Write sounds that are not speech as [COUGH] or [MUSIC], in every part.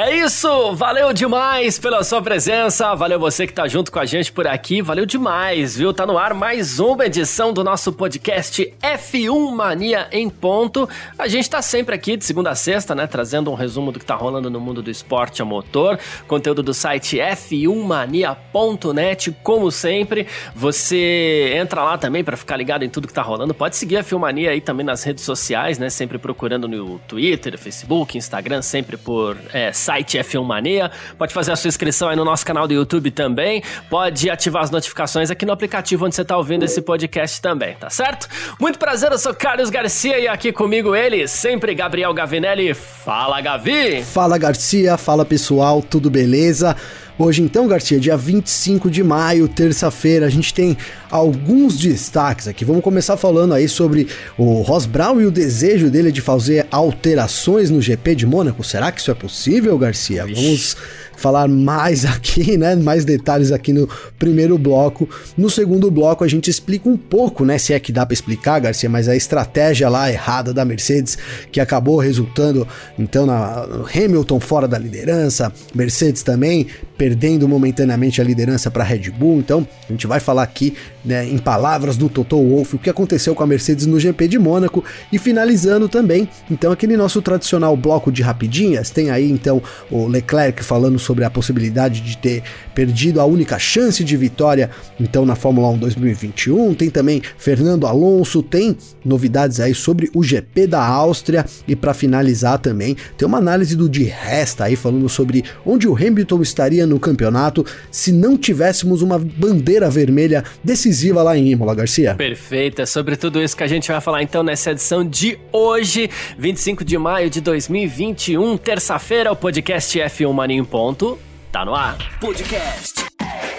É isso, valeu demais pela sua presença, valeu você que tá junto com a gente por aqui, valeu demais, viu? Tá no ar mais uma edição do nosso podcast F1 Mania em ponto. A gente tá sempre aqui de segunda a sexta, né, trazendo um resumo do que tá rolando no mundo do esporte a motor, conteúdo do site f1mania.net, como sempre. Você entra lá também para ficar ligado em tudo que tá rolando. Pode seguir a F1 Mania aí também nas redes sociais, né, sempre procurando no Twitter, Facebook, Instagram, sempre por é, site F1 Mania. Pode fazer a sua inscrição aí no nosso canal do YouTube também. Pode ativar as notificações aqui no aplicativo onde você está ouvindo esse podcast também, tá certo? Muito prazer, eu sou Carlos Garcia e aqui comigo ele, sempre Gabriel Gavinelli. Fala, Gavi! Fala, Garcia. Fala, pessoal. Tudo beleza? Hoje então, Garcia, dia 25 de maio, terça-feira, a gente tem alguns destaques aqui. Vamos começar falando aí sobre o Ross Brown e o desejo dele de fazer alterações no GP de Mônaco. Será que isso é possível, Garcia? Vamos falar mais [LAUGHS] aqui, né? Mais detalhes aqui no primeiro bloco. No segundo bloco a gente explica um pouco, né? Se é que dá para explicar, Garcia, mas a estratégia lá errada da Mercedes que acabou resultando então na Hamilton fora da liderança, Mercedes também perdendo momentaneamente a liderança para Red Bull. Então a gente vai falar aqui, né, em palavras do Toto Wolff, o que aconteceu com a Mercedes no GP de Mônaco e finalizando também, então aquele nosso tradicional bloco de rapidinhas. Tem aí então o Leclerc falando sobre a possibilidade de ter perdido a única chance de vitória então na Fórmula 1 2021. Tem também Fernando Alonso, tem novidades aí sobre o GP da Áustria e para finalizar também tem uma análise do de Resta aí falando sobre onde o Hamilton estaria no campeonato se não tivéssemos uma bandeira vermelha decisiva lá em Imola, Garcia. Perfeito, é sobre tudo isso que a gente vai falar então nessa edição de hoje, 25 de maio de 2021, terça-feira, o podcast F1 Mania ponto. Tá no ar. Podcast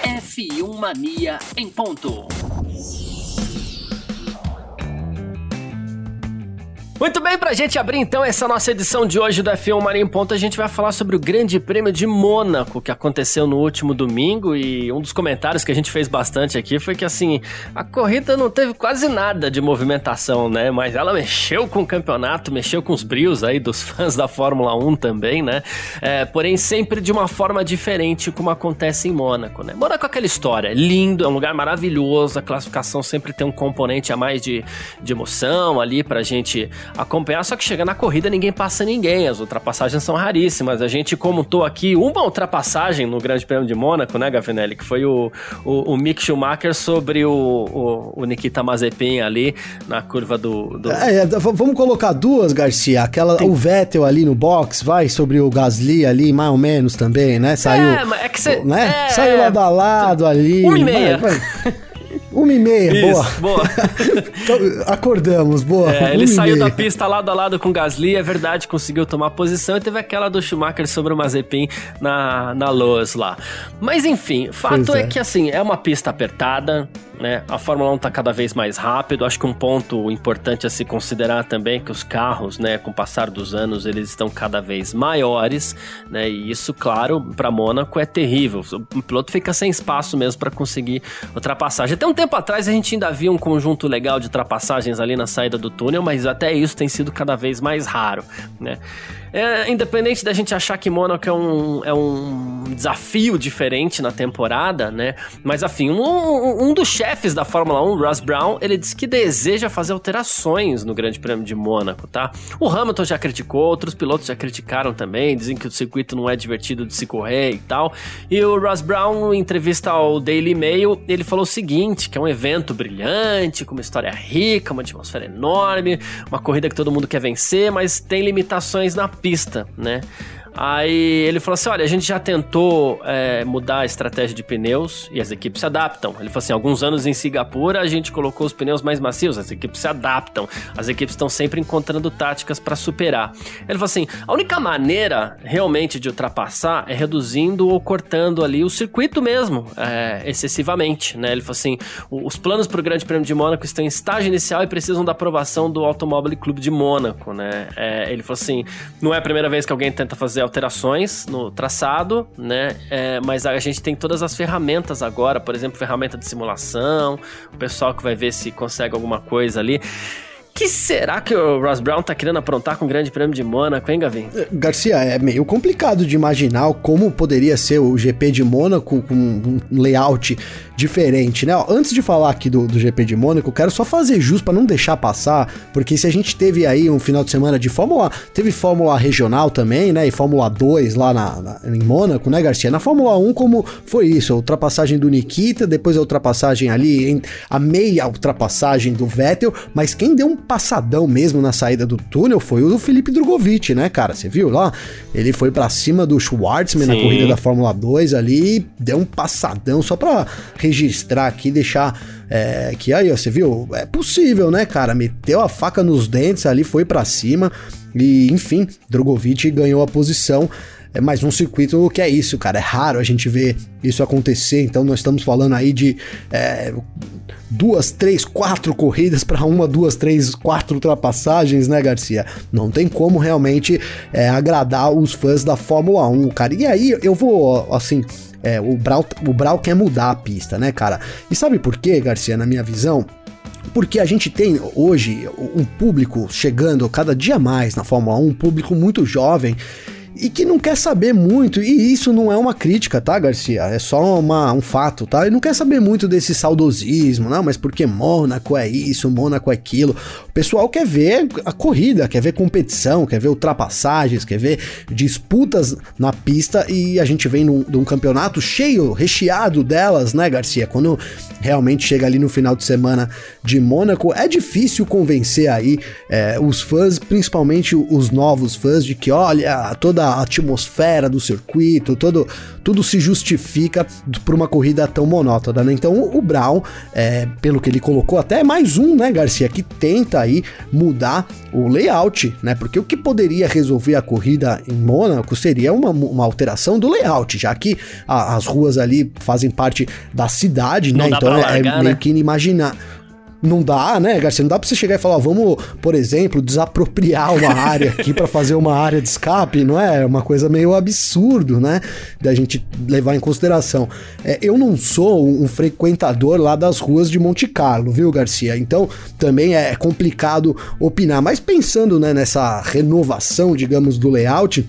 F1 Mania em ponto. Muito bem, pra gente abrir então essa nossa edição de hoje do F1 Marinho Ponto, a gente vai falar sobre o Grande Prêmio de Mônaco, que aconteceu no último domingo, e um dos comentários que a gente fez bastante aqui foi que, assim, a corrida não teve quase nada de movimentação, né? Mas ela mexeu com o campeonato, mexeu com os brios aí dos [LAUGHS] fãs da Fórmula 1 também, né? É, porém, sempre de uma forma diferente, como acontece em Mônaco, né? Mônaco é aquela história, lindo, é um lugar maravilhoso, a classificação sempre tem um componente a mais de, de emoção ali pra gente acompanhar, só que chega na corrida ninguém passa ninguém, as ultrapassagens são raríssimas. A gente comentou aqui uma ultrapassagem no Grande Prêmio de Mônaco, né, Gavinelli, que foi o, o, o Mick Schumacher sobre o, o, o Nikita Mazepin ali na curva do... do... É, é vamos colocar duas, Garcia, aquela, Tem... o Vettel ali no box, vai, sobre o Gasly ali, mais ou menos também, né, saiu... É, é que cê, né? É, saiu lado a lado ali. Uma e meia. Vai, vai. [LAUGHS] Uma e meia, Isso, boa. boa. [LAUGHS] então, acordamos, boa. É, ele saiu da pista lado a lado com o Gasly, é verdade, conseguiu tomar posição e teve aquela do Schumacher sobre o Mazepin na, na Loas lá. Mas enfim, fato é. é que assim, é uma pista apertada, né? A Fórmula 1 está cada vez mais rápido. Acho que um ponto importante a se considerar também é que os carros, né, com o passar dos anos, eles estão cada vez maiores, né? E isso, claro, para Mônaco é terrível. O piloto fica sem espaço mesmo para conseguir ultrapassagem. Até um tempo atrás a gente ainda via um conjunto legal de ultrapassagens ali na saída do túnel, mas até isso tem sido cada vez mais raro, né? É, independente da gente achar que Mônaco é um, é um desafio diferente na temporada, né? Mas, afim, um, um dos chefes da Fórmula 1, Russ Brown, ele disse que deseja fazer alterações no Grande Prêmio de Mônaco, tá? O Hamilton já criticou, outros pilotos já criticaram também, dizem que o circuito não é divertido de se correr e tal. E o Russ Brown, em entrevista ao Daily Mail, ele falou o seguinte, que é um evento brilhante, com uma história rica, uma atmosfera enorme, uma corrida que todo mundo quer vencer, mas tem limitações na pista, né? Aí ele falou assim: olha, a gente já tentou é, mudar a estratégia de pneus e as equipes se adaptam. Ele falou assim: alguns anos em Singapura a gente colocou os pneus mais macios, as equipes se adaptam, as equipes estão sempre encontrando táticas para superar. Ele falou assim: a única maneira realmente de ultrapassar é reduzindo ou cortando ali o circuito mesmo, é, excessivamente, né? Ele falou assim: os planos para o Grande Prêmio de Mônaco estão em estágio inicial e precisam da aprovação do Automóvel Clube de Mônaco, né? É, ele falou assim: não é a primeira vez que alguém tenta fazer alterações no traçado, né? É, mas a gente tem todas as ferramentas agora, por exemplo, ferramenta de simulação, o pessoal que vai ver se consegue alguma coisa ali que será que o Ross Brown tá querendo aprontar com o Grande Prêmio de Mônaco, hein, Gavin? É, Garcia, é meio complicado de imaginar como poderia ser o GP de Mônaco com um layout diferente, né? Antes de falar aqui do, do GP de Mônaco, quero só fazer jus para não deixar passar, porque se a gente teve aí um final de semana de Fórmula, teve Fórmula regional também, né? E Fórmula 2 lá na, na, em Mônaco, né, Garcia? Na Fórmula 1, como foi isso? A ultrapassagem do Nikita, depois a ultrapassagem ali, a meia ultrapassagem do Vettel, mas quem deu um passadão mesmo na saída do túnel foi o Felipe Drogovic, né, cara? Você viu lá? Ele foi para cima do Schwartzman Sim. na corrida da Fórmula 2 ali, deu um passadão só para registrar aqui, deixar é, que aí, ó, você viu? É possível, né, cara? Meteu a faca nos dentes ali, foi para cima e, enfim, Drogovic ganhou a posição. É mais um circuito que é isso, cara. É raro a gente ver isso acontecer. Então nós estamos falando aí de é, duas, três, quatro corridas para uma, duas, três, quatro ultrapassagens, né, Garcia? Não tem como realmente é, agradar os fãs da Fórmula 1, cara. E aí eu vou, assim, é, o, Brau, o Brau quer mudar a pista, né, cara? E sabe por quê, Garcia, na minha visão? Porque a gente tem hoje um público chegando cada dia mais na Fórmula 1, um público muito jovem e que não quer saber muito, e isso não é uma crítica, tá, Garcia? É só uma, um fato, tá? E não quer saber muito desse saudosismo, não, mas porque Mônaco é isso, Mônaco é aquilo. O pessoal quer ver a corrida, quer ver competição, quer ver ultrapassagens, quer ver disputas na pista e a gente vem num, num campeonato cheio, recheado delas, né, Garcia? Quando realmente chega ali no final de semana de Mônaco, é difícil convencer aí é, os fãs, principalmente os novos fãs, de que olha, toda a atmosfera do circuito, todo, tudo se justifica por uma corrida tão monótona, né? Então o Brown, é, pelo que ele colocou, até é mais um, né, Garcia, que tenta aí mudar o layout, né? Porque o que poderia resolver a corrida em Mônaco seria uma, uma alteração do layout, já que a, as ruas ali fazem parte da cidade, né? Então é largar, é meio né? que inimaginar não dá, né, Garcia? Não dá pra você chegar e falar, vamos, por exemplo, desapropriar uma área aqui para fazer uma área de escape, não é? É uma coisa meio absurdo, né? Da gente levar em consideração. É, eu não sou um frequentador lá das ruas de Monte Carlo, viu, Garcia? Então também é complicado opinar. Mas pensando né, nessa renovação, digamos, do layout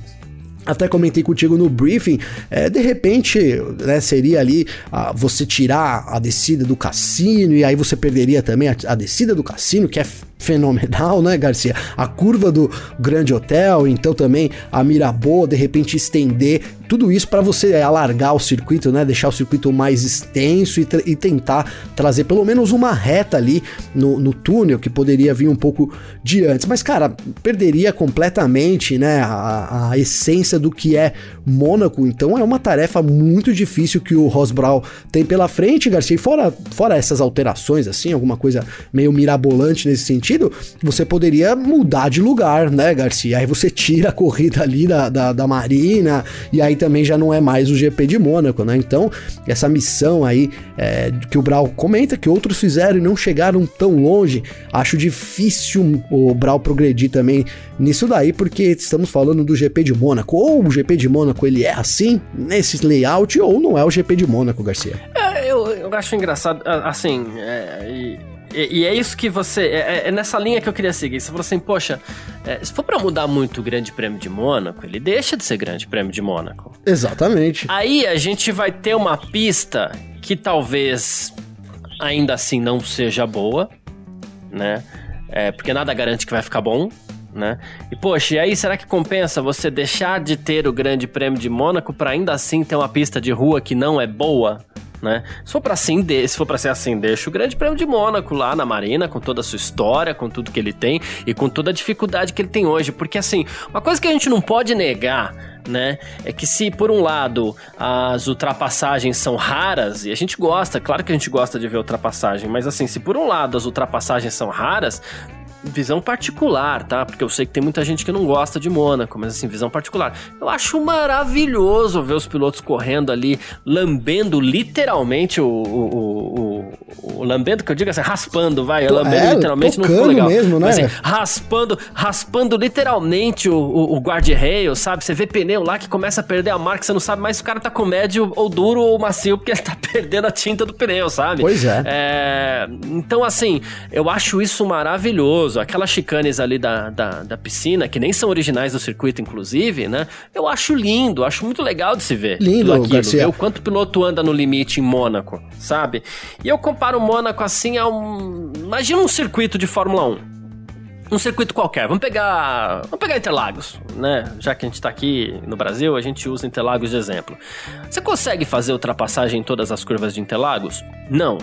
até comentei contigo no briefing, é, de repente, né, seria ali ah, você tirar a descida do cassino e aí você perderia também a, a descida do cassino, que é fenomenal, né, Garcia? A curva do Grande Hotel, então também a Miraboa, de repente estender tudo isso para você alargar o circuito, né? Deixar o circuito mais extenso e, e tentar trazer pelo menos uma reta ali no, no, túnel que poderia vir um pouco de antes. Mas, cara, perderia completamente, né? A, a essência do que é Mônaco. Então é uma tarefa muito difícil que o Ross Brown tem pela frente, Garcia. E fora, fora essas alterações, assim, alguma coisa meio mirabolante nesse sentido, você poderia mudar de lugar, né, Garcia? Aí você tira a corrida ali da, da, da Marina e aí também já não é mais o GP de Mônaco, né? Então, essa missão aí é, que o Brau comenta que outros fizeram e não chegaram tão longe, acho difícil o Brau progredir também nisso daí, porque estamos falando do GP de Mônaco. Ou o GP de Mônaco ele é assim, nesse layout, ou não é o GP de Mônaco, Garcia. É, eu, eu acho engraçado, assim, é, e, e, é isso que você. É, é, é, nessa linha que eu queria seguir. Você falou assim, poxa, é, se for para mudar muito o Grande Prêmio de Mônaco, ele deixa de ser Grande Prêmio de Mônaco. Exatamente. Aí a gente vai ter uma pista que talvez ainda assim não seja boa, né? É, porque nada garante que vai ficar bom, né? E poxa, e aí será que compensa você deixar de ter o Grande Prêmio de Mônaco para ainda assim ter uma pista de rua que não é boa? né? Se for para assim, se for para ser assim, deixa o Grande Prêmio de Mônaco lá na Marina, com toda a sua história, com tudo que ele tem e com toda a dificuldade que ele tem hoje, porque assim, uma coisa que a gente não pode negar né? É que se por um lado as ultrapassagens são raras e a gente gosta, claro que a gente gosta de ver ultrapassagem, mas assim, se por um lado as ultrapassagens são raras, visão particular, tá? Porque eu sei que tem muita gente que não gosta de Mônaco, mas assim, visão particular. Eu acho maravilhoso ver os pilotos correndo ali, lambendo literalmente o. o, o, o, lambendo, que eu digo assim, raspando, vai. Lambendo é, literalmente não ficou legal. mesmo, né? Mas, assim, raspando, raspando literalmente o, o, o guarda-rail, sabe? Você vê pneu lá que começa a perder a marca, você não sabe mais se o cara tá com médio ou duro ou macio, porque ele tá [LAUGHS] perdendo a tinta do pneu, sabe? Pois é. é então, assim, eu acho isso maravilhoso maravilhoso. Aquelas chicanes ali da, da, da, piscina, que nem são originais do circuito, inclusive, né? Eu acho lindo, acho muito legal de se ver. Lindo, aquilo, Garcia. Ver o quanto o piloto anda no limite em Mônaco, sabe? E eu comparo o Mônaco assim a um. Imagina um circuito de Fórmula 1 um circuito qualquer. Vamos pegar, vamos pegar Interlagos, né? Já que a gente está aqui no Brasil, a gente usa Interlagos de exemplo. Você consegue fazer ultrapassagem em todas as curvas de Interlagos? Não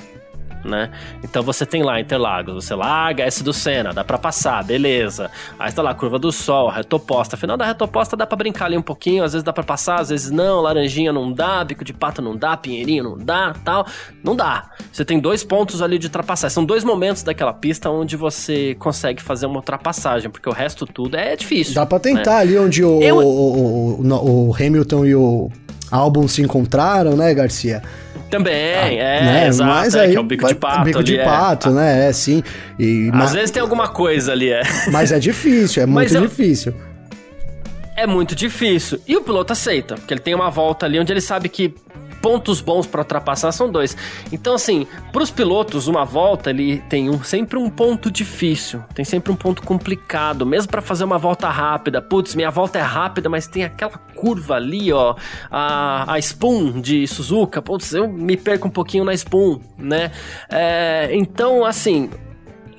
né? Então você tem lá Interlagos, você larga S do Senna, dá para passar, beleza. Aí está lá curva do Sol, retoposta. Final da retoposta dá para brincar ali um pouquinho, às vezes dá para passar, às vezes não. Laranjinha não dá, bico de pato não dá, pinheirinho não dá, tal. Não dá. Você tem dois pontos ali de ultrapassagem. São dois momentos daquela pista onde você consegue fazer uma ultrapassagem, porque o resto tudo é difícil. Dá para tentar né? ali onde o, Eu... o, o, o Hamilton e o Albon se encontraram, né, Garcia? Também, ah, é, né? exato, Mas é, aí, que é o bico de pato Bico ali, de é. pato, né, é, sim. E, Às mas... vezes tem alguma coisa ali, é. Mas é difícil, é [LAUGHS] muito eu... difícil. É muito difícil. E o piloto aceita, porque ele tem uma volta ali onde ele sabe que pontos bons para ultrapassar são dois. Então, assim, para os pilotos, uma volta ele tem um, sempre um ponto difícil, tem sempre um ponto complicado, mesmo para fazer uma volta rápida. Putz, minha volta é rápida, mas tem aquela curva ali, ó, a, a Spoon de Suzuka. Putz, eu me perco um pouquinho na Spoon, né? É, então, assim,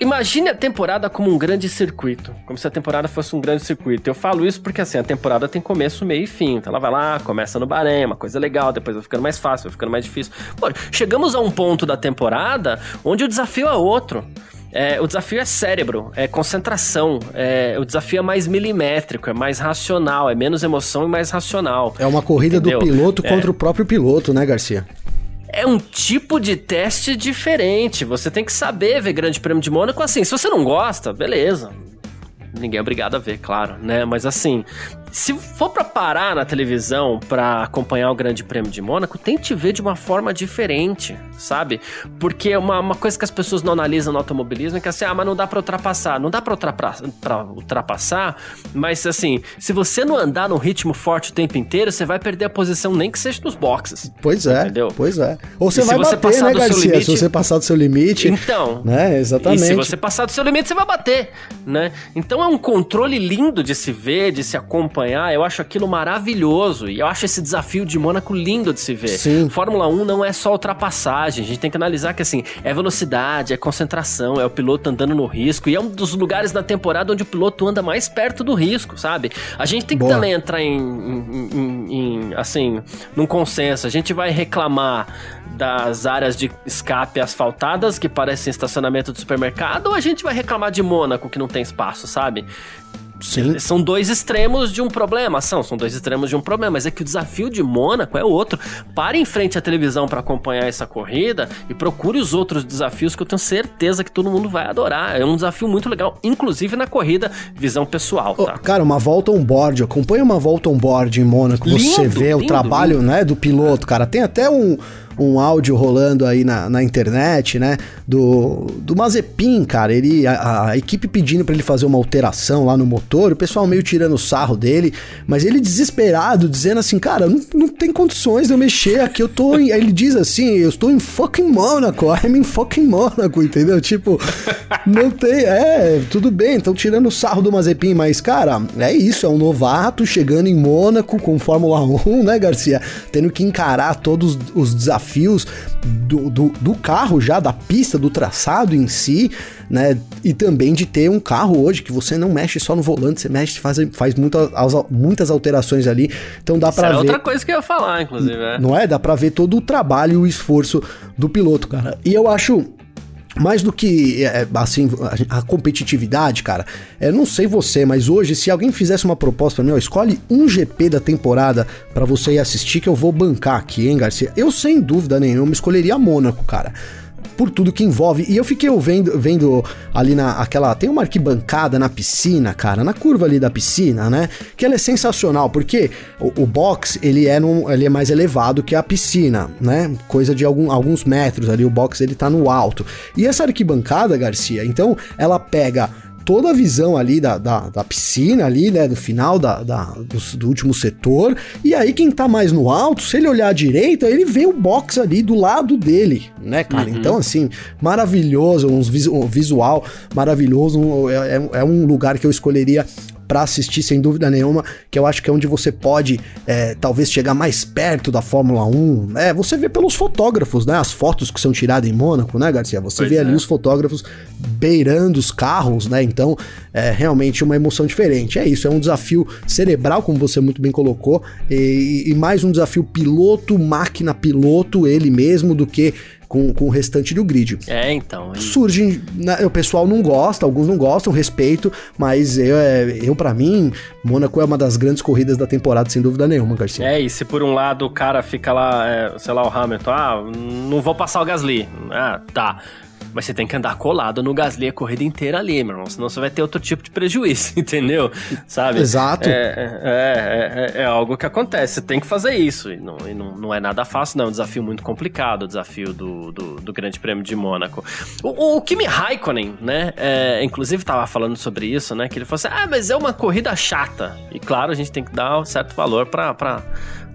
Imagine a temporada como um grande circuito, como se a temporada fosse um grande circuito. Eu falo isso porque assim, a temporada tem começo, meio e fim. Então ela vai lá, começa no Bahrein, uma coisa legal, depois vai ficando mais fácil, vai ficando mais difícil. Pô, chegamos a um ponto da temporada onde o desafio é outro. É, o desafio é cérebro, é concentração, é, o desafio é mais milimétrico, é mais racional, é menos emoção e mais racional. É uma corrida entendeu? do piloto é. contra o próprio piloto, né, Garcia? é um tipo de teste diferente. Você tem que saber ver Grande Prêmio de Mônaco assim. Se você não gosta, beleza. Ninguém é obrigado a ver, claro, né? Mas assim, se for para parar na televisão para acompanhar o Grande Prêmio de Mônaco, tente ver de uma forma diferente, sabe? Porque uma, uma coisa que as pessoas não analisam no automobilismo é que assim, ah, mas não dá para ultrapassar. Não dá para ultrapassar, ultrapassar, mas assim, se você não andar no ritmo forte o tempo inteiro, você vai perder a posição nem que seja nos boxes. Pois é. Entendeu? Pois é. Ou você e vai se você bater, né, Garcia? Limite, se você passar do seu limite. Então. Né, exatamente. E se você passar do seu limite, você vai bater, né? Então é um controle lindo de se ver, de se acompanhar acompanhar, eu acho aquilo maravilhoso. E eu acho esse desafio de Mônaco lindo de se ver. Sim. Fórmula 1 não é só ultrapassagem, a gente tem que analisar que assim, é velocidade, é concentração, é o piloto andando no risco. E é um dos lugares da temporada onde o piloto anda mais perto do risco, sabe? A gente tem que Boa. também entrar em, em, em, em, assim, num consenso. A gente vai reclamar das áreas de escape asfaltadas que parecem estacionamento de supermercado ou a gente vai reclamar de Mônaco que não tem espaço, sabe? Sim. São dois extremos de um problema, são, são dois extremos de um problema, mas é que o desafio de Mônaco é outro. Pare em frente à televisão para acompanhar essa corrida e procure os outros desafios que eu tenho certeza que todo mundo vai adorar. É um desafio muito legal, inclusive na corrida, visão pessoal, tá? Oh, cara, uma volta on board, acompanha uma volta on board em Mônaco, lindo, você vê lindo, o trabalho, lindo. né, do piloto, cara. Tem até um um áudio rolando aí na, na internet, né? Do, do Mazepin, cara. Ele, a, a equipe pedindo para ele fazer uma alteração lá no motor, o pessoal meio tirando o sarro dele, mas ele desesperado, dizendo assim, cara, não, não tem condições de eu mexer aqui, eu tô em... [LAUGHS] Ele diz assim, eu estou em fucking Mônaco, I'm in fucking Mônaco, entendeu? Tipo, Não tem, é, tudo bem, estão tirando o sarro do Mazepin, mas, cara, é isso, é um novato chegando em Mônaco com Fórmula 1, né, Garcia? Tendo que encarar todos os desafios do, do, do carro já, da pista, do traçado em si, né? E também de ter um carro hoje que você não mexe só no volante, você mexe, faz, faz muitas, muitas alterações ali. Então dá para ver. É outra coisa que eu ia falar, inclusive. É. Não é? Dá para ver todo o trabalho e o esforço do piloto, cara. E eu acho mais do que é, assim a competitividade, cara. É, não sei você, mas hoje se alguém fizesse uma proposta para mim, ó, escolhe um GP da temporada para você ir assistir que eu vou bancar aqui, hein, Garcia? Eu sem dúvida nenhuma escolheria Mônaco, cara por tudo que envolve. E eu fiquei vendo, vendo ali na aquela. Tem uma arquibancada na piscina, cara, na curva ali da piscina, né? Que ela é sensacional, porque o, o box ele é, num, ele é mais elevado que a piscina, né? Coisa de algum, alguns metros ali, o box ele tá no alto. E essa arquibancada, Garcia, então ela pega toda a visão ali da, da, da piscina ali, né, do final da, da do, do, último setor, e aí quem tá mais no alto, se ele olhar à direita, ele vê o box ali do lado dele, né, cara? Uhum. Então, assim, maravilhoso, um visual maravilhoso, um, é, é, é um lugar que eu escolheria para assistir, sem dúvida nenhuma, que eu acho que é onde você pode é, talvez chegar mais perto da Fórmula 1. É, você vê pelos fotógrafos, né? As fotos que são tiradas em Mônaco, né, Garcia? Você pois vê é. ali os fotógrafos beirando os carros, né? Então, é realmente uma emoção diferente. É isso, é um desafio cerebral, como você muito bem colocou, e, e mais um desafio piloto, máquina piloto, ele mesmo, do que com, com o restante do grid. É, então. E... Surge, né, o pessoal não gosta, alguns não gostam, respeito, mas eu, é, eu para mim, Mônaco é uma das grandes corridas da temporada, sem dúvida nenhuma, Garcia. É, e se por um lado o cara fica lá, é, sei lá, o Hamilton, ah, não vou passar o Gasly. Ah, tá. Mas você tem que andar colado no Gasly a corrida inteira ali, meu irmão. Senão você vai ter outro tipo de prejuízo, [LAUGHS] entendeu? Sabe? Exato. É, é, é, é, algo que acontece. Você tem que fazer isso. E não, e não, não é nada fácil, não. É um desafio muito complicado, o desafio do, do, do Grande Prêmio de Mônaco. O, o Kimi Raikkonen, né? É, inclusive tava falando sobre isso, né? Que ele falou assim: ah, mas é uma corrida chata. E claro, a gente tem que dar um certo valor para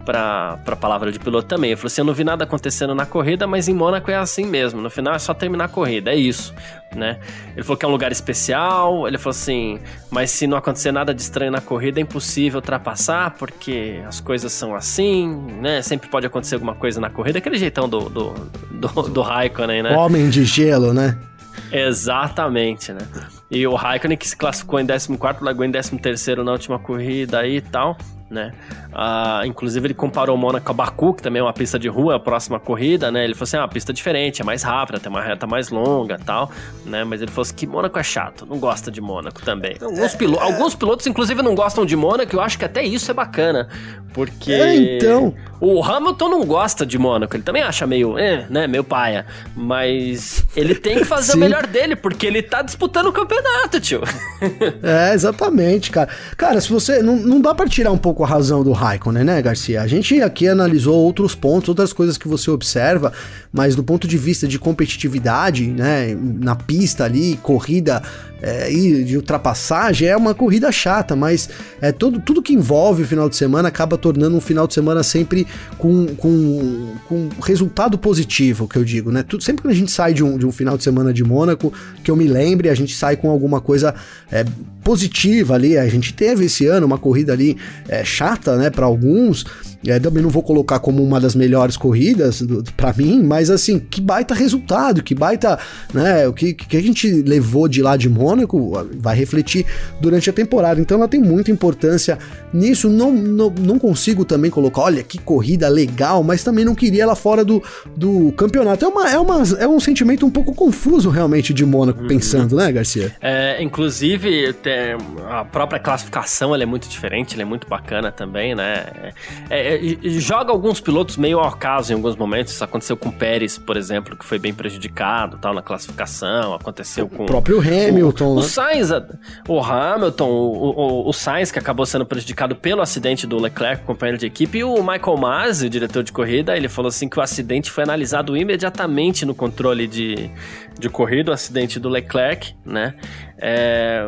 pra, pra palavra de piloto também. Ele falou assim: eu não vi nada acontecendo na corrida, mas em Mônaco é assim mesmo. No final é só terminar a corrida, é isso, né? Ele falou que é um lugar especial. Ele falou assim: mas se não acontecer nada de estranho na corrida, é impossível ultrapassar, porque as coisas são assim, né? Sempre pode acontecer alguma coisa na corrida. Aquele jeitão do, do, do, do Raikkonen, né? Homem de gelo, né? Exatamente, né? E o Raikkonen que se classificou em 14, largou em 13 na última corrida aí e tal né? Uh, inclusive ele comparou Mônaco a Baku, que também é uma pista de rua, a próxima corrida, né? Ele falou assim, ah, uma pista diferente, é mais rápida, tem uma reta mais longa tal, né? Mas ele falou assim que Mônaco é chato, não gosta de Mônaco também. Alguns, pilo é... alguns pilotos, inclusive, não gostam de Mônaco, eu acho que até isso é bacana, porque... É, então... O Hamilton não gosta de Mônaco, ele também acha meio, eh, né, meio paia, mas ele tem que fazer o [LAUGHS] melhor dele, porque ele tá disputando o campeonato, tio. [LAUGHS] é, exatamente, cara. Cara, se você... Não, não dá pra tirar um pouco a razão do Raikkonen, né, Garcia? A gente aqui analisou outros pontos, outras coisas que você observa, mas do ponto de vista de competitividade, né, na pista ali, corrida é, e de ultrapassagem, é uma corrida chata, mas é todo, tudo que envolve o final de semana acaba tornando um final de semana sempre com, com, com resultado positivo, que eu digo, né? Tudo, sempre que a gente sai de um, de um final de semana de Mônaco, que eu me lembre, a gente sai com alguma coisa é, positiva ali. A gente teve esse ano uma corrida ali é, chata, né, para alguns, é, também não vou colocar como uma das melhores corridas para mim, mas assim, que baita resultado, que baita, né, o que, que a gente levou de lá de Mônaco vai refletir durante a temporada. Então ela tem muita importância nisso. Não, não, não consigo também colocar, olha que corrida legal, mas também não queria ela fora do, do campeonato. É, uma, é, uma, é um sentimento um pouco confuso realmente de Mônaco, uhum. pensando, né, Garcia? É, inclusive, a própria classificação ela é muito diferente, ela é muito bacana também, né? É, é joga alguns pilotos meio ao acaso em alguns momentos. Isso aconteceu com o Pérez, por exemplo, que foi bem prejudicado tal, na classificação. Aconteceu com. O próprio Hamilton. O, né? o Sainz, o Hamilton, o, o, o, Sainz, que acabou sendo prejudicado pelo acidente do Leclerc, companheiro de equipe, e o Michael Masi, o diretor de corrida, ele falou assim que o acidente foi analisado imediatamente no controle de, de corrida, o acidente do Leclerc, né? É,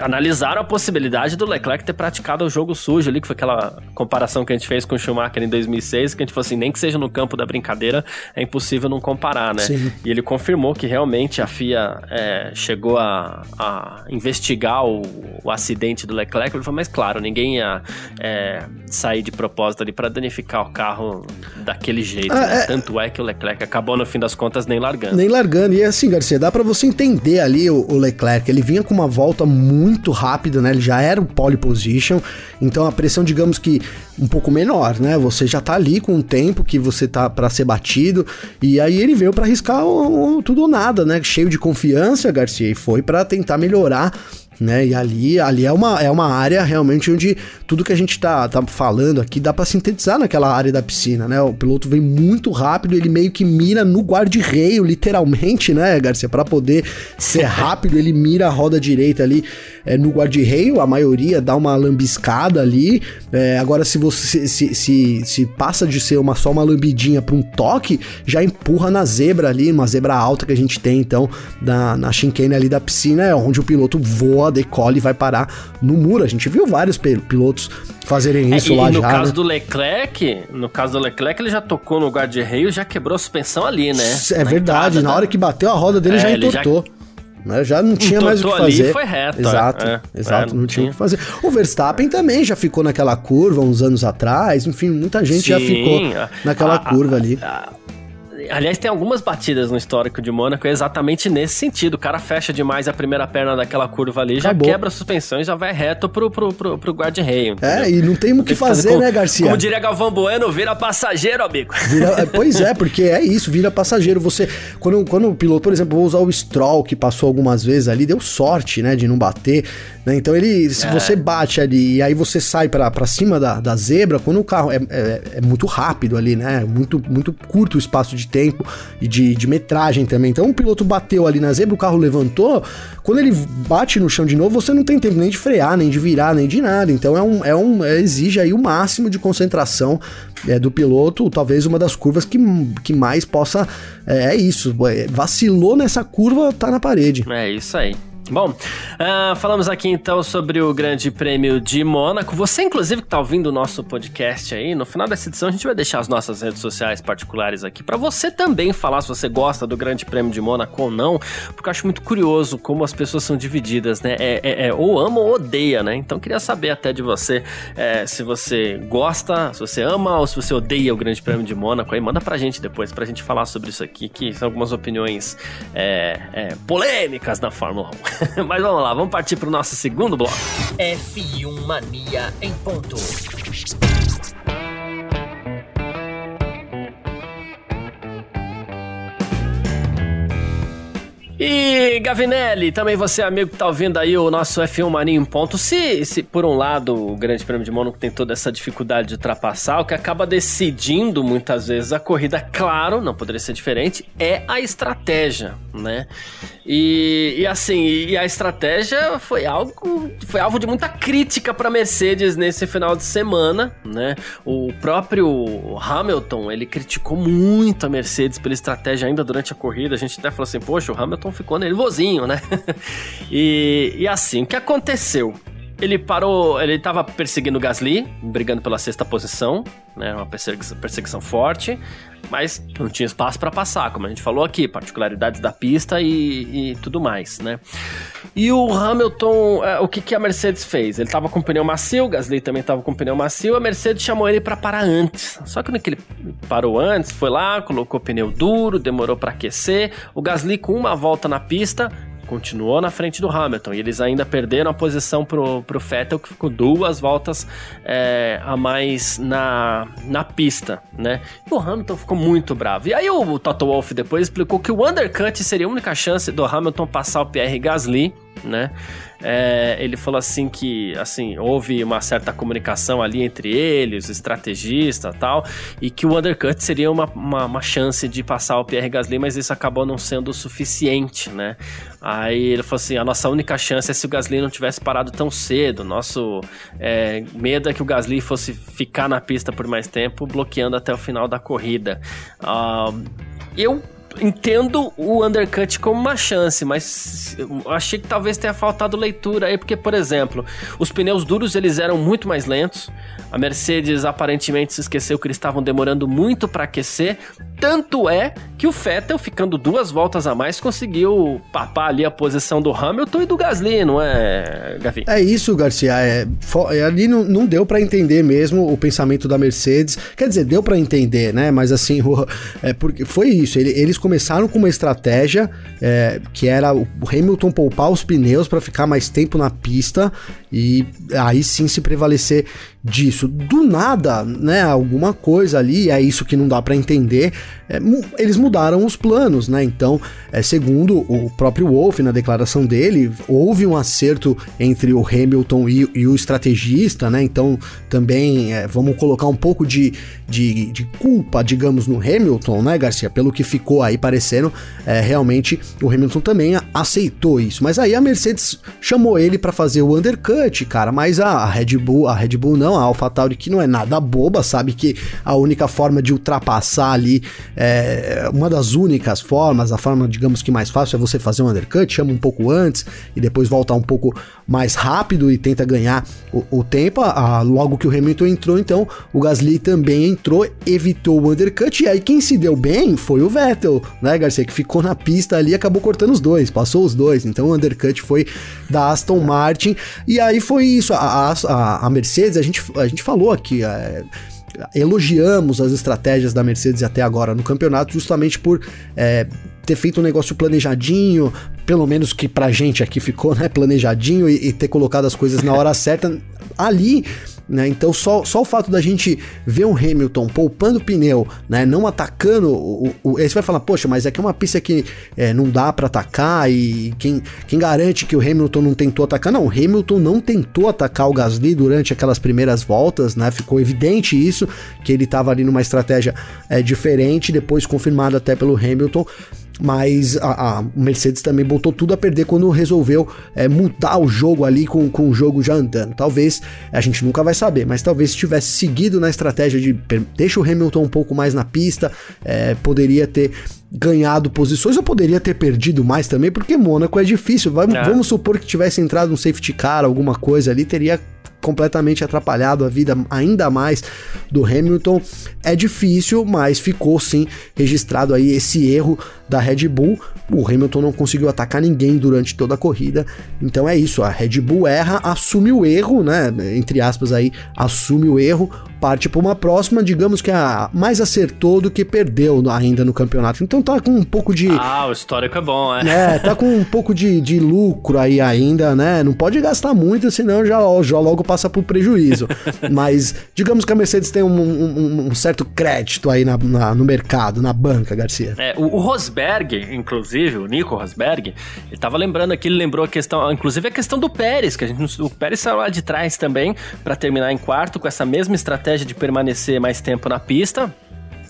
analisaram a possibilidade do Leclerc ter praticado o jogo sujo ali, que foi aquela comparação que a gente fez com o Schumacher em 2006, que a gente falou assim, nem que seja no campo da brincadeira, é impossível não comparar, né? Sim. E ele confirmou que realmente a FIA é, chegou a, a investigar o, o, acidente do Leclerc. Ele falou, mas claro, ninguém ia é, sair de propósito ali para danificar o carro daquele jeito. Ah, né? é... Tanto é que o Leclerc acabou, no fim das contas, nem largando. Nem largando. E assim, Garcia, dá para você entender ali o, o Leclerc. Ele vinha com uma volta muito rápida, né? Ele já era o pole position. Então a pressão, digamos que um pouco menor, né? Você já tá ali com o tempo que você tá para ser batido. E aí ele veio para arriscar o, o, tudo ou nada, né? Cheio de confiança, Garcia, e foi para tentar melhorar né? E ali, ali é, uma, é uma área realmente onde tudo que a gente tá, tá falando aqui dá para sintetizar naquela área da piscina, né? O piloto vem muito rápido, ele meio que mira no guarda-reio, literalmente, né, Garcia? Para poder ser rápido, ele mira a roda direita ali é, no guarda-reio, a maioria dá uma lambiscada ali. É, agora, se você se, se, se, passa de ser uma, só uma lambidinha para um toque, já empurra na zebra ali, uma zebra alta que a gente tem, então, na, na chicane ali da piscina, é onde o piloto voa ela decola e vai parar no muro. A gente viu vários pilotos fazerem é, isso é, lá no já. No caso né? do Leclerc, no caso do Leclerc, ele já tocou no guarda-reio, já quebrou a suspensão ali, né? É na verdade, entrada, na hora que bateu a roda dele é, já entortou. Já... Né? Já não tinha mais o que fazer. Ali foi reto. Exato, é, exato, é, não, não tinha o que fazer. O Verstappen também já ficou naquela curva uns anos atrás, enfim, muita gente Sim, já ficou naquela a, curva a, ali. A, Aliás, tem algumas batidas no histórico de Mônaco exatamente nesse sentido. O cara fecha demais a primeira perna daquela curva ali, Acabou. já quebra a suspensão e já vai reto pro, pro, pro, pro guarda-reio. É, e não tem o que fazer, fazer né, Garcia? Como diria Galvão Bueno, vira passageiro, amigo. Vira, é, pois é, porque é isso, vira passageiro. Você, quando, quando o piloto, por exemplo, vou usar o Stroll, que passou algumas vezes ali, deu sorte, né, de não bater. Né? Então ele, se é. você bate ali e aí você sai para cima da, da zebra, quando o carro é, é, é, muito rápido ali, né? Muito, muito curto o espaço de tempo e de, de metragem também. Então o piloto bateu ali na zebra, o carro levantou. Quando ele bate no chão de novo, você não tem tempo nem de frear, nem de virar, nem de nada. Então é um, é um é, exige aí o máximo de concentração é, do piloto. Talvez uma das curvas que, que mais possa. É, é isso. É, vacilou nessa curva, tá na parede. É isso aí. Bom, uh, falamos aqui então sobre o Grande Prêmio de Mônaco. Você, inclusive, que está ouvindo o nosso podcast aí, no final dessa edição a gente vai deixar as nossas redes sociais particulares aqui para você também falar se você gosta do Grande Prêmio de Mônaco ou não, porque eu acho muito curioso como as pessoas são divididas, né? É, é, é ou ama ou odeia, né? Então queria saber até de você é, se você gosta, se você ama ou se você odeia o Grande Prêmio de Mônaco. Aí manda pra gente depois pra gente falar sobre isso aqui, que são algumas opiniões é, é, polêmicas na Fórmula 1. [LAUGHS] [LAUGHS] Mas vamos lá, vamos partir para o nosso segundo bloco. F1 Mania em ponto. E Gavinelli, também você, amigo que tá ouvindo aí o nosso F1 Mania em ponto. Se, se por um lado o Grande Prêmio de Mônaco tem toda essa dificuldade de ultrapassar, o que acaba decidindo muitas vezes a corrida, claro, não poderia ser diferente, é a estratégia, né? E, e assim, e a estratégia foi algo, foi alvo de muita crítica para Mercedes nesse final de semana, né? O próprio Hamilton, ele criticou muito a Mercedes pela estratégia ainda durante a corrida. A gente até falou assim, poxa, o Hamilton ficou nervosinho, né? [LAUGHS] e, e assim, o que aconteceu? Ele parou, ele estava perseguindo o Gasly, brigando pela sexta posição, né? Uma perseguição forte, mas não tinha espaço para passar, como a gente falou aqui, particularidades da pista e, e tudo mais, né? E o Hamilton, é, o que, que a Mercedes fez? Ele estava com pneu macio, o Gasly também estava com pneu macio, a Mercedes chamou ele para parar antes. Só que no que ele parou antes, foi lá, colocou o pneu duro, demorou para aquecer. O Gasly com uma volta na pista continuou na frente do Hamilton. E eles ainda perderam a posição pro, pro Vettel, que ficou duas voltas é, a mais na, na pista, né? E o Hamilton ficou muito bravo. E aí o Toto Wolff depois explicou que o undercut seria a única chance do Hamilton passar o Pierre Gasly, né? É, ele falou assim que assim houve uma certa comunicação ali entre eles, os estrategistas tal, e que o undercut seria uma, uma, uma, chance de passar o Pierre Gasly, mas isso acabou não sendo o suficiente, né? Aí ele falou assim: a nossa única chance é se o Gasly não tivesse parado tão cedo. Nosso é, medo é que o Gasly fosse ficar na pista por mais tempo, bloqueando até o final da corrida. Uh, eu entendo o undercut como uma chance, mas achei que talvez tenha faltado leitura aí, porque, por exemplo, os pneus duros eles eram muito mais lentos. A Mercedes aparentemente se esqueceu que eles estavam demorando muito para aquecer. Tanto é que o Vettel, ficando duas voltas a mais, conseguiu papar ali a posição do Hamilton e do Gasly, não é, Gavi? É isso, Garcia. É, é ali não, não deu para entender mesmo o pensamento da Mercedes. Quer dizer, deu para entender, né? Mas assim, o, [LAUGHS] é porque foi isso. Ele, eles começaram com uma estratégia é, que era o Hamilton poupar os pneus para ficar mais tempo na pista e aí sim se prevalecer disso. Do nada, né, alguma coisa ali, é isso que não dá para entender, é, eles mudaram os planos, né? Então, é, segundo o próprio Wolff, na declaração dele, houve um acerto entre o Hamilton e, e o estrategista, né? Então, também é, vamos colocar um pouco de, de, de, culpa, digamos, no Hamilton, né, Garcia? Pelo que ficou aí parecendo, é, realmente o Hamilton também aceitou isso. Mas aí a Mercedes chamou ele para fazer o undercut, cara, mas a, Red Bull, a Red Bull não, a AlphaTauri que não é nada boba, sabe que a única forma de ultrapassar ali é, uma das únicas formas, a forma, digamos que mais fácil é você fazer um undercut, chama um pouco antes e depois voltar um pouco mais rápido e tenta ganhar o, o tempo. A, logo que o Hamilton entrou, então o Gasly também entrou, evitou o undercut. E aí quem se deu bem foi o Vettel, né, Garcia? Que ficou na pista ali acabou cortando os dois, passou os dois. Então o undercut foi da Aston Martin. E aí foi isso. A, a, a Mercedes, a gente, a gente falou aqui. É, elogiamos as estratégias da Mercedes até agora no campeonato, justamente por é, ter feito um negócio planejadinho, pelo menos que pra gente aqui ficou, né, planejadinho e, e ter colocado as coisas na hora certa. Ali né? Então só, só o fato da gente ver um Hamilton poupando pneu, né? Não atacando o, o, aí você vai falar, poxa, mas é que é uma pista que é, não dá para atacar e quem, quem garante que o Hamilton não tentou atacar? Não, o Hamilton não tentou atacar o Gasly durante aquelas primeiras voltas, né? Ficou evidente isso, que ele estava ali numa estratégia é, diferente, depois confirmado até pelo Hamilton mas a, a, Mercedes também botou tudo a perder quando resolveu é, mudar o jogo ali com, com o jogo já andando. Talvez, a gente nunca vai saber, mas talvez se tivesse seguido na estratégia de deixa o Hamilton um pouco mais na pista, é, poderia ter ganhado posições ou poderia ter perdido mais também, porque Mônaco é difícil. Vamos, é. vamos supor que tivesse entrado um safety car, alguma coisa ali, teria completamente atrapalhado a vida ainda mais do Hamilton. É difícil, mas ficou sim registrado aí esse erro da Red Bull. O Hamilton não conseguiu atacar ninguém durante toda a corrida. Então é isso, a Red Bull erra, assume o erro, né? Entre aspas aí, assume o erro, parte para uma próxima, digamos que a mais acertou do que perdeu ainda no campeonato. Então tá com um pouco de. Ah, o histórico é bom, é. É, tá com um pouco de, de lucro aí ainda, né? Não pode gastar muito, senão já, já logo passa pro prejuízo. [LAUGHS] Mas digamos que a Mercedes tem um, um, um certo crédito aí na, na, no mercado, na banca, Garcia. É, o, o Rosberg, inclusive, o Nico Rosberg, ele tava lembrando aqui, ele lembrou a questão, inclusive a questão do Pérez, que a gente, o Pérez saiu lá de trás também para terminar em quarto com essa mesma estratégia de permanecer mais tempo na pista.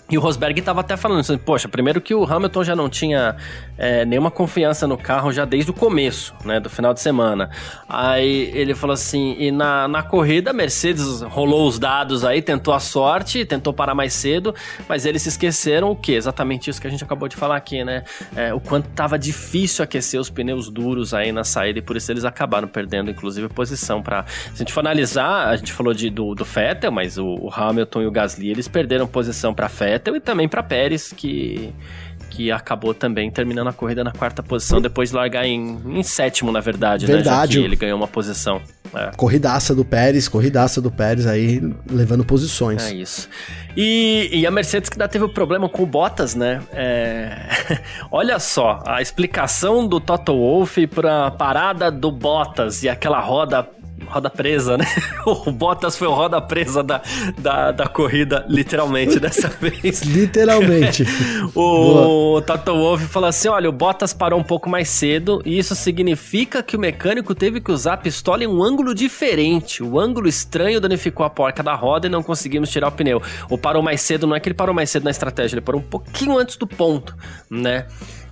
E o Rosberg estava até falando assim, poxa, primeiro que o Hamilton já não tinha é, nenhuma confiança no carro já desde o começo, né, do final de semana. Aí ele falou assim, e na, na corrida a Mercedes rolou os dados aí, tentou a sorte, tentou parar mais cedo, mas eles se esqueceram o que? Exatamente isso que a gente acabou de falar aqui, né? É, o quanto estava difícil aquecer os pneus duros aí na saída e por isso eles acabaram perdendo, inclusive, posição para Se a gente for analisar, a gente falou de, do, do Vettel, mas o, o Hamilton e o Gasly, eles perderam posição para Vettel Vettel e também para Pérez, que que acabou também terminando a corrida na quarta posição, depois de largar em, em sétimo, na verdade, verdade. né? Ele ganhou uma posição. É. Corridaça do Pérez, corridaça do Pérez aí, levando posições. É isso. E, e a Mercedes que ainda teve o um problema com o Bottas, né? É... [LAUGHS] Olha só, a explicação do Toto Wolff pra parada do Bottas e aquela roda roda presa, né? [LAUGHS] O Bottas foi o roda presa da, da, da corrida, literalmente, dessa [LAUGHS] vez. literalmente. [LAUGHS] o Toto Wolff falou assim: olha, o Bottas parou um pouco mais cedo, e isso significa que o mecânico teve que usar a pistola em um ângulo diferente. O ângulo estranho danificou a porca da roda e não conseguimos tirar o pneu. O parou mais cedo, não é que ele parou mais cedo na estratégia, ele parou um pouquinho antes do ponto, né?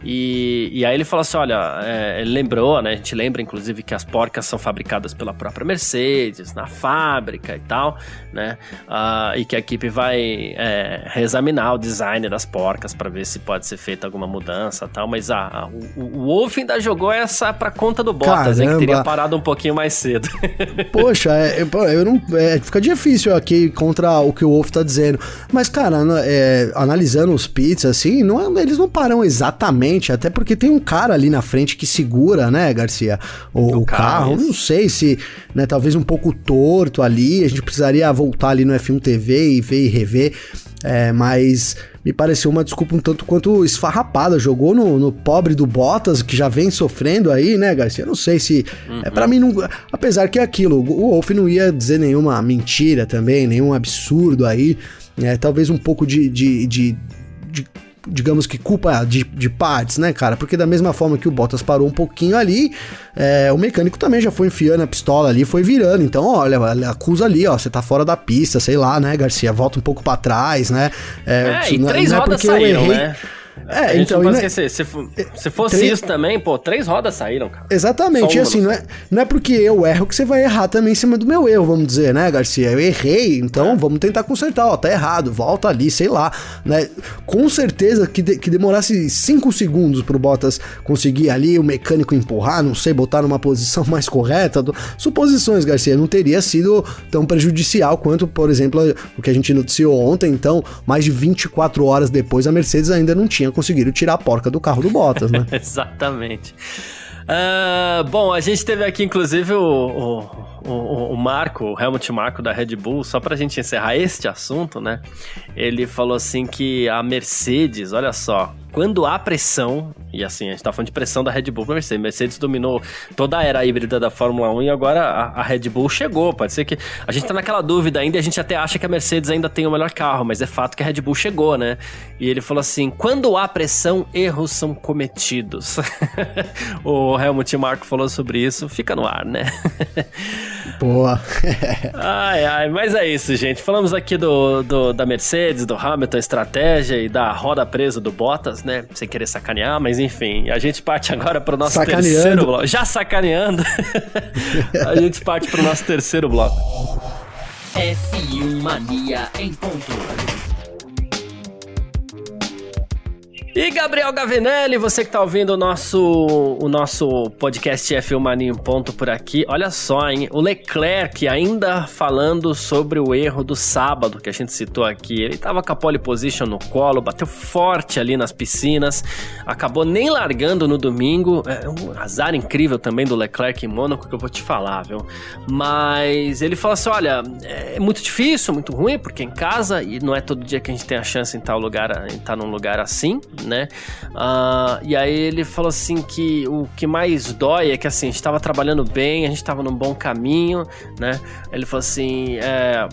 E, e aí ele falou assim: olha, é, ele lembrou, né? A gente lembra, inclusive, que as porcas são fabricadas pela própria Mercedes, na fábrica e tal, né? Uh, e que a equipe vai é, reexaminar o design das porcas para ver se pode ser feita alguma mudança tal. Mas ah, o, o Wolf ainda jogou essa pra conta do Bottas, hein, que teria parado um pouquinho mais cedo. [LAUGHS] Poxa, é, eu não, é, fica difícil aqui contra o que o Wolf tá dizendo. Mas, cara, é, analisando os pits, assim, não, é, eles não param exatamente, até porque tem um cara ali na frente que segura, né, Garcia? O, o carro. carro. Não sei se, né, talvez um pouco torto ali, a gente precisaria voltar ali no F1 TV e ver e rever. É, mas me pareceu uma desculpa um tanto quanto esfarrapada. Jogou no, no pobre do Bottas, que já vem sofrendo aí, né, Garcia? Eu não sei se. Uhum. É, para mim, não. Apesar que é aquilo, o Wolf não ia dizer nenhuma mentira também, nenhum absurdo aí. É, talvez um pouco de, de, de, de digamos que culpa de, de partes, né, cara? Porque da mesma forma que o Bottas parou um pouquinho ali, é, o mecânico também já foi enfiando a pistola ali, foi virando. Então, olha, acusa ali, ó, você tá fora da pista, sei lá, né, Garcia? Volta um pouco para trás, né? É, é e não, é, três não é rodas saíram, errei... né? É, então. Não esquecer, se, se fosse três... isso também, pô, três rodas saíram, cara. Exatamente, e assim, não é, não é porque eu erro que você vai errar também em cima do meu erro, vamos dizer, né, Garcia? Eu errei, então é. vamos tentar consertar, ó, tá errado, volta ali, sei lá, né? Com certeza que, de, que demorasse cinco segundos pro Bottas conseguir ali o mecânico empurrar, não sei, botar numa posição [LAUGHS] mais correta. Do... Suposições, Garcia, não teria sido tão prejudicial quanto, por exemplo, o que a gente noticiou ontem, então, mais de 24 horas depois, a Mercedes ainda não tinha tinha conseguido tirar a porca do carro do Bottas, né? [LAUGHS] Exatamente. Uh, bom, a gente teve aqui, inclusive, o, o, o, o, Marco, o Helmut Marco da Red Bull, só pra gente encerrar este assunto, né? Ele falou assim que a Mercedes, olha só, quando há pressão, e assim, a gente tá falando de pressão da Red Bull pra Mercedes. Mercedes dominou toda a era híbrida da Fórmula 1 e agora a, a, Red Bull chegou. Pode ser que. A gente tá naquela dúvida ainda a gente até acha que a Mercedes ainda tem o melhor carro, mas é fato que a Red Bull chegou, né? E ele falou assim: quando há pressão, erros são cometidos. [LAUGHS] o Helmut Marko falou sobre isso, fica no ar, né? [LAUGHS] Boa. ai, ai, mas é isso, gente. Falamos aqui do, do, da Mercedes, do Hamilton, estratégia e da roda presa do Bottas, né? Sem querer sacanear, mas enfim. A gente parte agora pro nosso terceiro bloco. Já sacaneando. [LAUGHS] a gente parte pro nosso terceiro bloco. F1 Mania em ponto. E Gabriel Gavinelli, você que tá ouvindo o nosso, o nosso podcast F1 Mania em ponto por aqui, olha só, hein? O Leclerc ainda falando sobre o erro do sábado que a gente citou aqui. Ele tava com a pole position no colo, bateu forte ali nas piscinas, acabou nem largando no domingo. É um azar incrível também do Leclerc em Mônaco que eu vou te falar, viu? Mas ele falou assim: olha, é muito difícil, muito ruim, porque é em casa e não é todo dia que a gente tem a chance em estar, lugar, em estar num lugar assim né? Uh, e aí ele falou assim que o que mais dói é que assim, a gente estava trabalhando bem, a gente estava num bom caminho, né? Ele falou assim, é,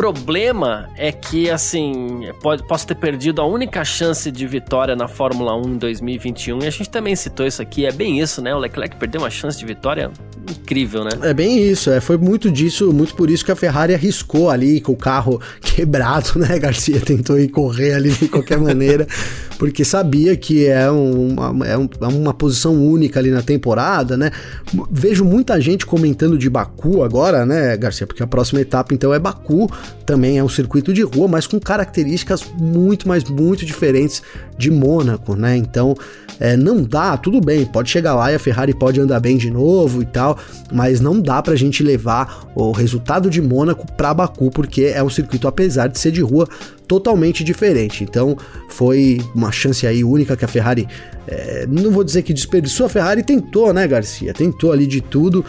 problema é que, assim, pode, posso ter perdido a única chance de vitória na Fórmula 1 em 2021. E a gente também citou isso aqui. É bem isso, né? O Leclerc perdeu uma chance de vitória incrível, né? É bem isso. É, foi muito disso, muito por isso que a Ferrari arriscou ali com o carro [LAUGHS] quebrado, né? Garcia tentou ir correr ali de qualquer maneira, porque sabia que é uma, é, é uma posição única ali na temporada, né? Vejo muita gente comentando de Baku agora, né, Garcia? Porque a próxima etapa então é Baku também é um circuito de rua, mas com características muito, mas muito diferentes de Mônaco, né? Então, é, não dá, tudo bem, pode chegar lá e a Ferrari pode andar bem de novo e tal, mas não dá pra gente levar o resultado de Mônaco para Baku, porque é um circuito, apesar de ser de rua, totalmente diferente. Então, foi uma chance aí única que a Ferrari, é, não vou dizer que desperdiçou, a Ferrari tentou, né, Garcia? Tentou ali de tudo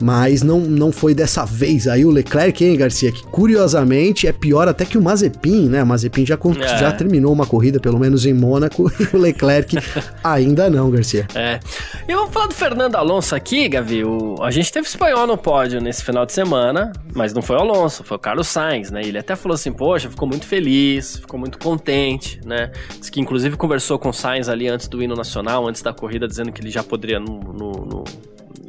mas não, não foi dessa vez. Aí o Leclerc, hein, Garcia, que curiosamente é pior até que o Mazepin, né? O Mazepin já, é. já terminou uma corrida, pelo menos em Mônaco, [LAUGHS] e o Leclerc [LAUGHS] ainda não, Garcia. É. E vamos falar do Fernando Alonso aqui, Gavi. O, a gente teve espanhol no pódio nesse final de semana, mas não foi o Alonso, foi o Carlos Sainz, né? Ele até falou assim, poxa, ficou muito feliz, ficou muito contente, né? Diz que inclusive conversou com o Sainz ali antes do hino nacional, antes da corrida, dizendo que ele já poderia no, no, no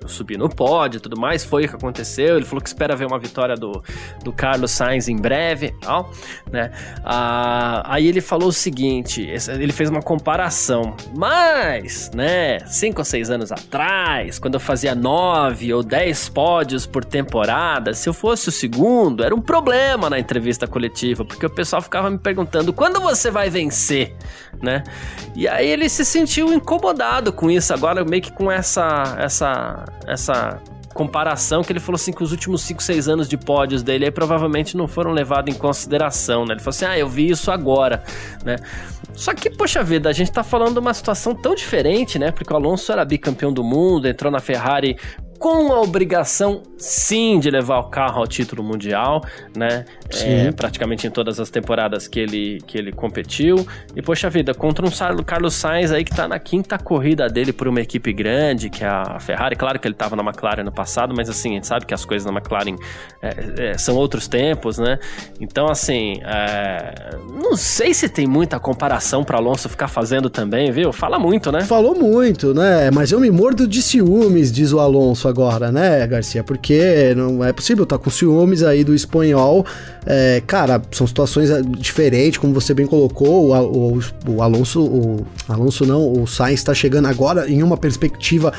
subir no pódio e tudo mais, foi o que aconteceu. Ele falou que espera ver uma vitória do, do Carlos Sainz em breve tal, né? Ah, aí ele falou o seguinte: ele fez uma comparação, mas, né, cinco ou seis anos atrás, quando eu fazia nove ou dez pódios por temporada, se eu fosse o segundo, era um problema na entrevista coletiva, porque o pessoal ficava me perguntando quando você vai vencer, né? E aí ele se sentiu incomodado com isso, agora meio que com essa essa essa comparação que ele falou assim que os últimos 5, 6 anos de pódios dele aí provavelmente não foram levados em consideração, né? Ele falou assim: "Ah, eu vi isso agora", né? Só que, poxa vida, a gente tá falando de uma situação tão diferente, né? Porque o Alonso era bicampeão do mundo, entrou na Ferrari com a obrigação, sim, de levar o carro ao título mundial, né? É, praticamente em todas as temporadas que ele, que ele competiu. E, poxa vida, contra um Carlos Sainz aí que tá na quinta corrida dele por uma equipe grande, que é a Ferrari. Claro que ele tava na McLaren no passado, mas assim, a gente sabe que as coisas na McLaren é, é, são outros tempos, né? Então, assim, é, não sei se tem muita comparação para Alonso ficar fazendo também, viu? Fala muito, né? Falou muito, né? Mas eu me mordo de ciúmes, diz o Alonso agora, né, Garcia? Porque não é possível tá com ciúmes aí do espanhol. É, cara, são situações é, diferentes, como você bem colocou. O, o, o Alonso, o Alonso não, o Sainz está chegando agora em uma perspectiva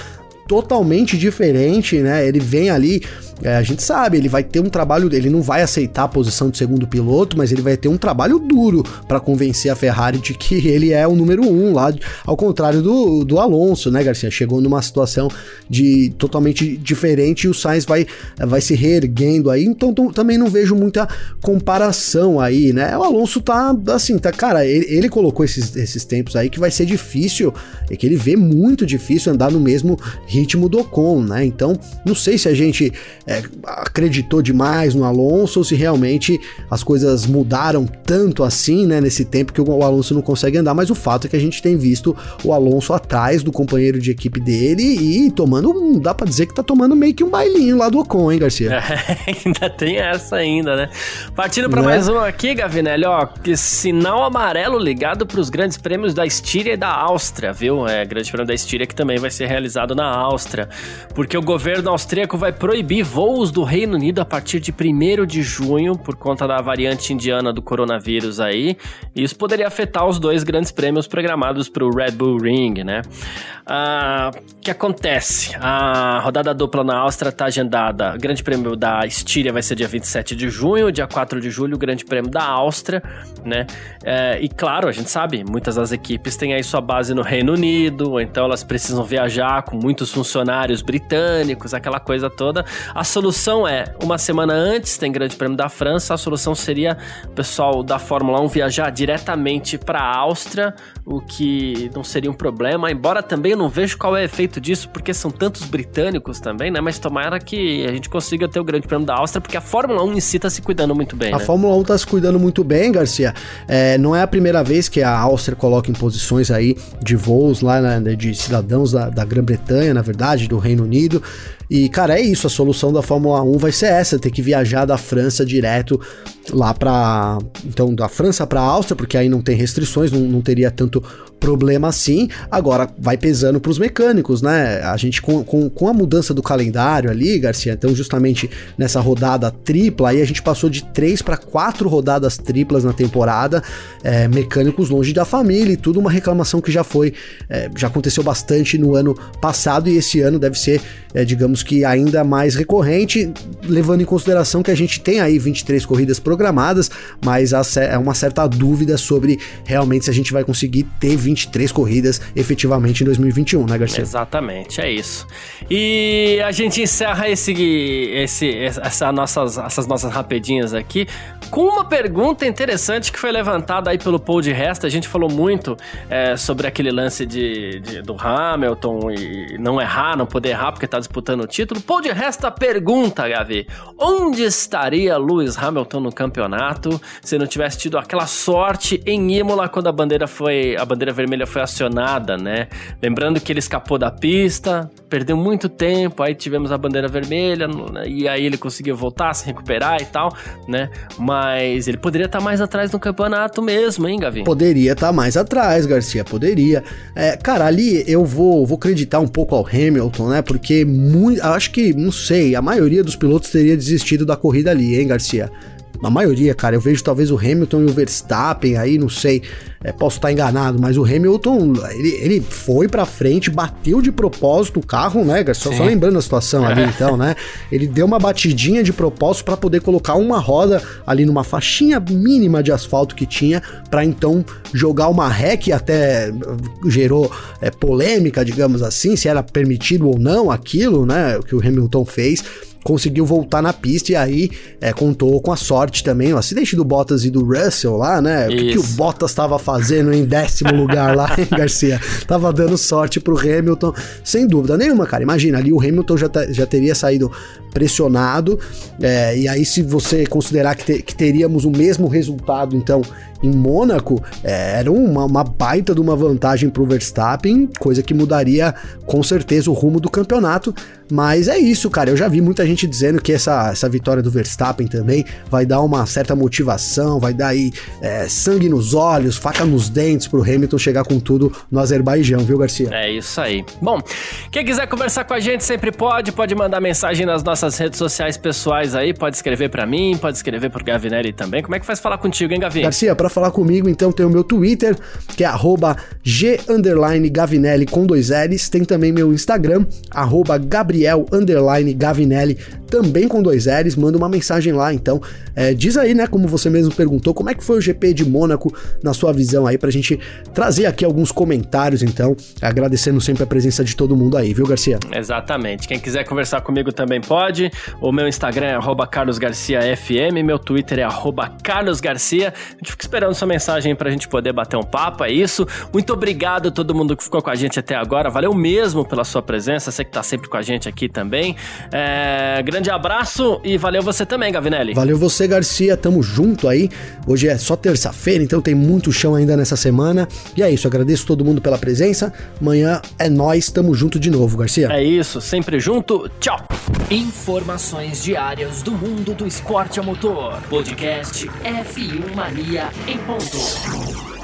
totalmente diferente, né? Ele vem ali é, a gente sabe, ele vai ter um trabalho, ele não vai aceitar a posição de segundo piloto, mas ele vai ter um trabalho duro para convencer a Ferrari de que [LAUGHS] ele é o número um lá, ao contrário do, do Alonso, né, Garcia? Chegou numa situação de totalmente diferente e o Sainz vai, vai se reerguendo aí, então também não vejo muita comparação aí, né? O Alonso tá assim, tá, cara, ele, ele colocou esses, esses tempos aí que vai ser difícil, é que ele vê muito difícil andar no mesmo ritmo do Ocon, né? Então, não sei se a gente é, acreditou demais no Alonso ou se realmente as coisas mudaram tanto assim, né, nesse tempo que o Alonso não consegue andar, mas o fato é que a gente tem visto o Alonso atrás do companheiro de equipe dele e tomando, um, dá para dizer que tá tomando meio que um bailinho lá do Ocon, hein, Garcia? É, [LAUGHS] ainda tem essa ainda, né? Partindo para né? mais um aqui, Gavinelli, ó, que sinal amarelo ligado para os grandes prêmios da Estíria e da Áustria, viu? É, grande prêmio da Estíria que também vai ser realizado na Áustria, porque o governo austríaco vai proibir voos do Reino Unido a partir de 1 de junho, por conta da variante indiana do coronavírus aí. Isso poderia afetar os dois grandes prêmios programados para o Red Bull Ring, né? Ah, o que acontece? A rodada dupla na Áustria está agendada. O Grande Prêmio da Estíria vai ser dia 27 de junho, dia 4 de julho, o Grande Prêmio da Áustria, né? É, e claro, a gente sabe, muitas das equipes têm aí sua base no Reino Unido, então elas precisam viajar com muitos funcionários britânicos, aquela coisa toda. A solução é, uma semana antes tem Grande Prêmio da França, a solução seria o pessoal da Fórmula 1 viajar diretamente para a Áustria, o que não seria um problema, embora também eu não vejo qual é o efeito disso, porque são tantos britânicos também, né? Mas tomara que a gente consiga ter o Grande Prêmio da Áustria, porque a Fórmula 1 em si tá se cuidando muito bem. A né? Fórmula 1 tá se cuidando muito bem, Garcia. É, não é a primeira vez que a Áustria coloca em posições aí de voos lá, né, de cidadãos da, da Grã-Bretanha, na verdade, do Reino Unido. E, cara, é isso. A solução da Fórmula 1 vai ser essa: ter que viajar da França direto lá para. Então, da França para a Áustria, porque aí não tem restrições, não, não teria tanto problema assim. Agora, vai pesando para os mecânicos, né? A gente, com, com, com, a mudança do calendário ali, Garcia, então, justamente nessa rodada tripla, aí a gente passou de três para quatro rodadas triplas na temporada, é, mecânicos longe da família e tudo, uma reclamação que já foi, é, já aconteceu bastante no ano passado e esse ano deve ser, é, digamos que ainda mais recorrente, levando em consideração que a gente tem aí 23 corridas programadas, mas é uma certa dúvida sobre realmente se a gente vai conseguir ter 23 corridas efetivamente em 2021, né, Garcia? Exatamente, é isso. E a gente encerra esse, esse, essa nossas, essas nossas rapidinhas aqui com uma pergunta interessante que foi levantada aí pelo Paul de Resta. A gente falou muito é, sobre aquele lance de, de, do Hamilton e não errar, não poder errar porque tá disputando o título. Paul de Resta pergunta, Gavi, onde estaria Lewis Hamilton no campeonato, se não tivesse tido aquela sorte em Imola quando a bandeira foi a bandeira vermelha foi acionada, né? Lembrando que ele escapou da pista, perdeu muito tempo, aí tivemos a bandeira vermelha e aí ele conseguiu voltar, se recuperar e tal, né? Mas ele poderia estar mais atrás no campeonato mesmo, hein, Gavi? Poderia estar mais atrás, Garcia, poderia. É, cara, ali eu vou, vou acreditar um pouco ao Hamilton, né? Porque muito, acho que, não sei, a maioria dos pilotos teria desistido da corrida ali, hein, Garcia? A maioria, cara, eu vejo talvez o Hamilton e o Verstappen aí, não sei, é, posso estar enganado, mas o Hamilton, ele, ele foi pra frente, bateu de propósito o carro, né? Só, só lembrando a situação ali, então, né? Ele deu uma batidinha de propósito para poder colocar uma roda ali numa faixinha mínima de asfalto que tinha, para então jogar uma ré que até gerou é, polêmica, digamos assim, se era permitido ou não aquilo, né, que o Hamilton fez conseguiu voltar na pista e aí é, contou com a sorte também, o acidente do Bottas e do Russell lá, né? Isso. O que, que, o Bottas estava fazendo em décimo [LAUGHS] lugar lá, hein, Garcia? Tava dando sorte pro Hamilton, sem dúvida nenhuma, cara. Imagina, ali o Hamilton já, já teria saído pressionado, é, e aí se você considerar que, te, que teríamos o mesmo resultado, então, em Mônaco, é, era uma, uma baita de uma vantagem para o Verstappen, coisa que mudaria com certeza o rumo do campeonato. Mas é isso, cara. Eu já vi muita gente dizendo que essa, essa vitória do Verstappen também vai dar uma certa motivação, vai dar aí é, sangue nos olhos, faca nos dentes pro Hamilton chegar com tudo no Azerbaijão, viu, Garcia? É isso aí. Bom, quem quiser conversar com a gente sempre pode, pode mandar mensagem nas nossas redes sociais pessoais aí, pode escrever para mim, pode escrever pro Gavinelli também. Como é que faz falar contigo, hein, Gavi? Garcia, para falar comigo, então tem o meu Twitter, que é g_gavinelli com dois L's, tem também meu Instagram, Gabriel Gabriel Gavinelli, também com dois L's, manda uma mensagem lá, então é, diz aí, né, como você mesmo perguntou, como é que foi o GP de Mônaco na sua visão aí, pra gente trazer aqui alguns comentários, então, agradecendo sempre a presença de todo mundo aí, viu, Garcia? Exatamente, quem quiser conversar comigo também pode, o meu Instagram é carlosgarciafm, meu Twitter é carlosgarcia, a gente fica esperando sua mensagem pra gente poder bater um papo, é isso, muito obrigado a todo mundo que ficou com a gente até agora, valeu mesmo pela sua presença, você que tá sempre com a gente aqui também. É, grande abraço e valeu você também, Gavinelli. Valeu você, Garcia. Tamo junto aí. Hoje é só terça-feira, então tem muito chão ainda nessa semana. E é isso, agradeço todo mundo pela presença. Amanhã é nós, tamo junto de novo, Garcia. É isso, sempre junto. Tchau. Informações diárias do mundo do esporte a motor. Podcast F1 Mania em ponto.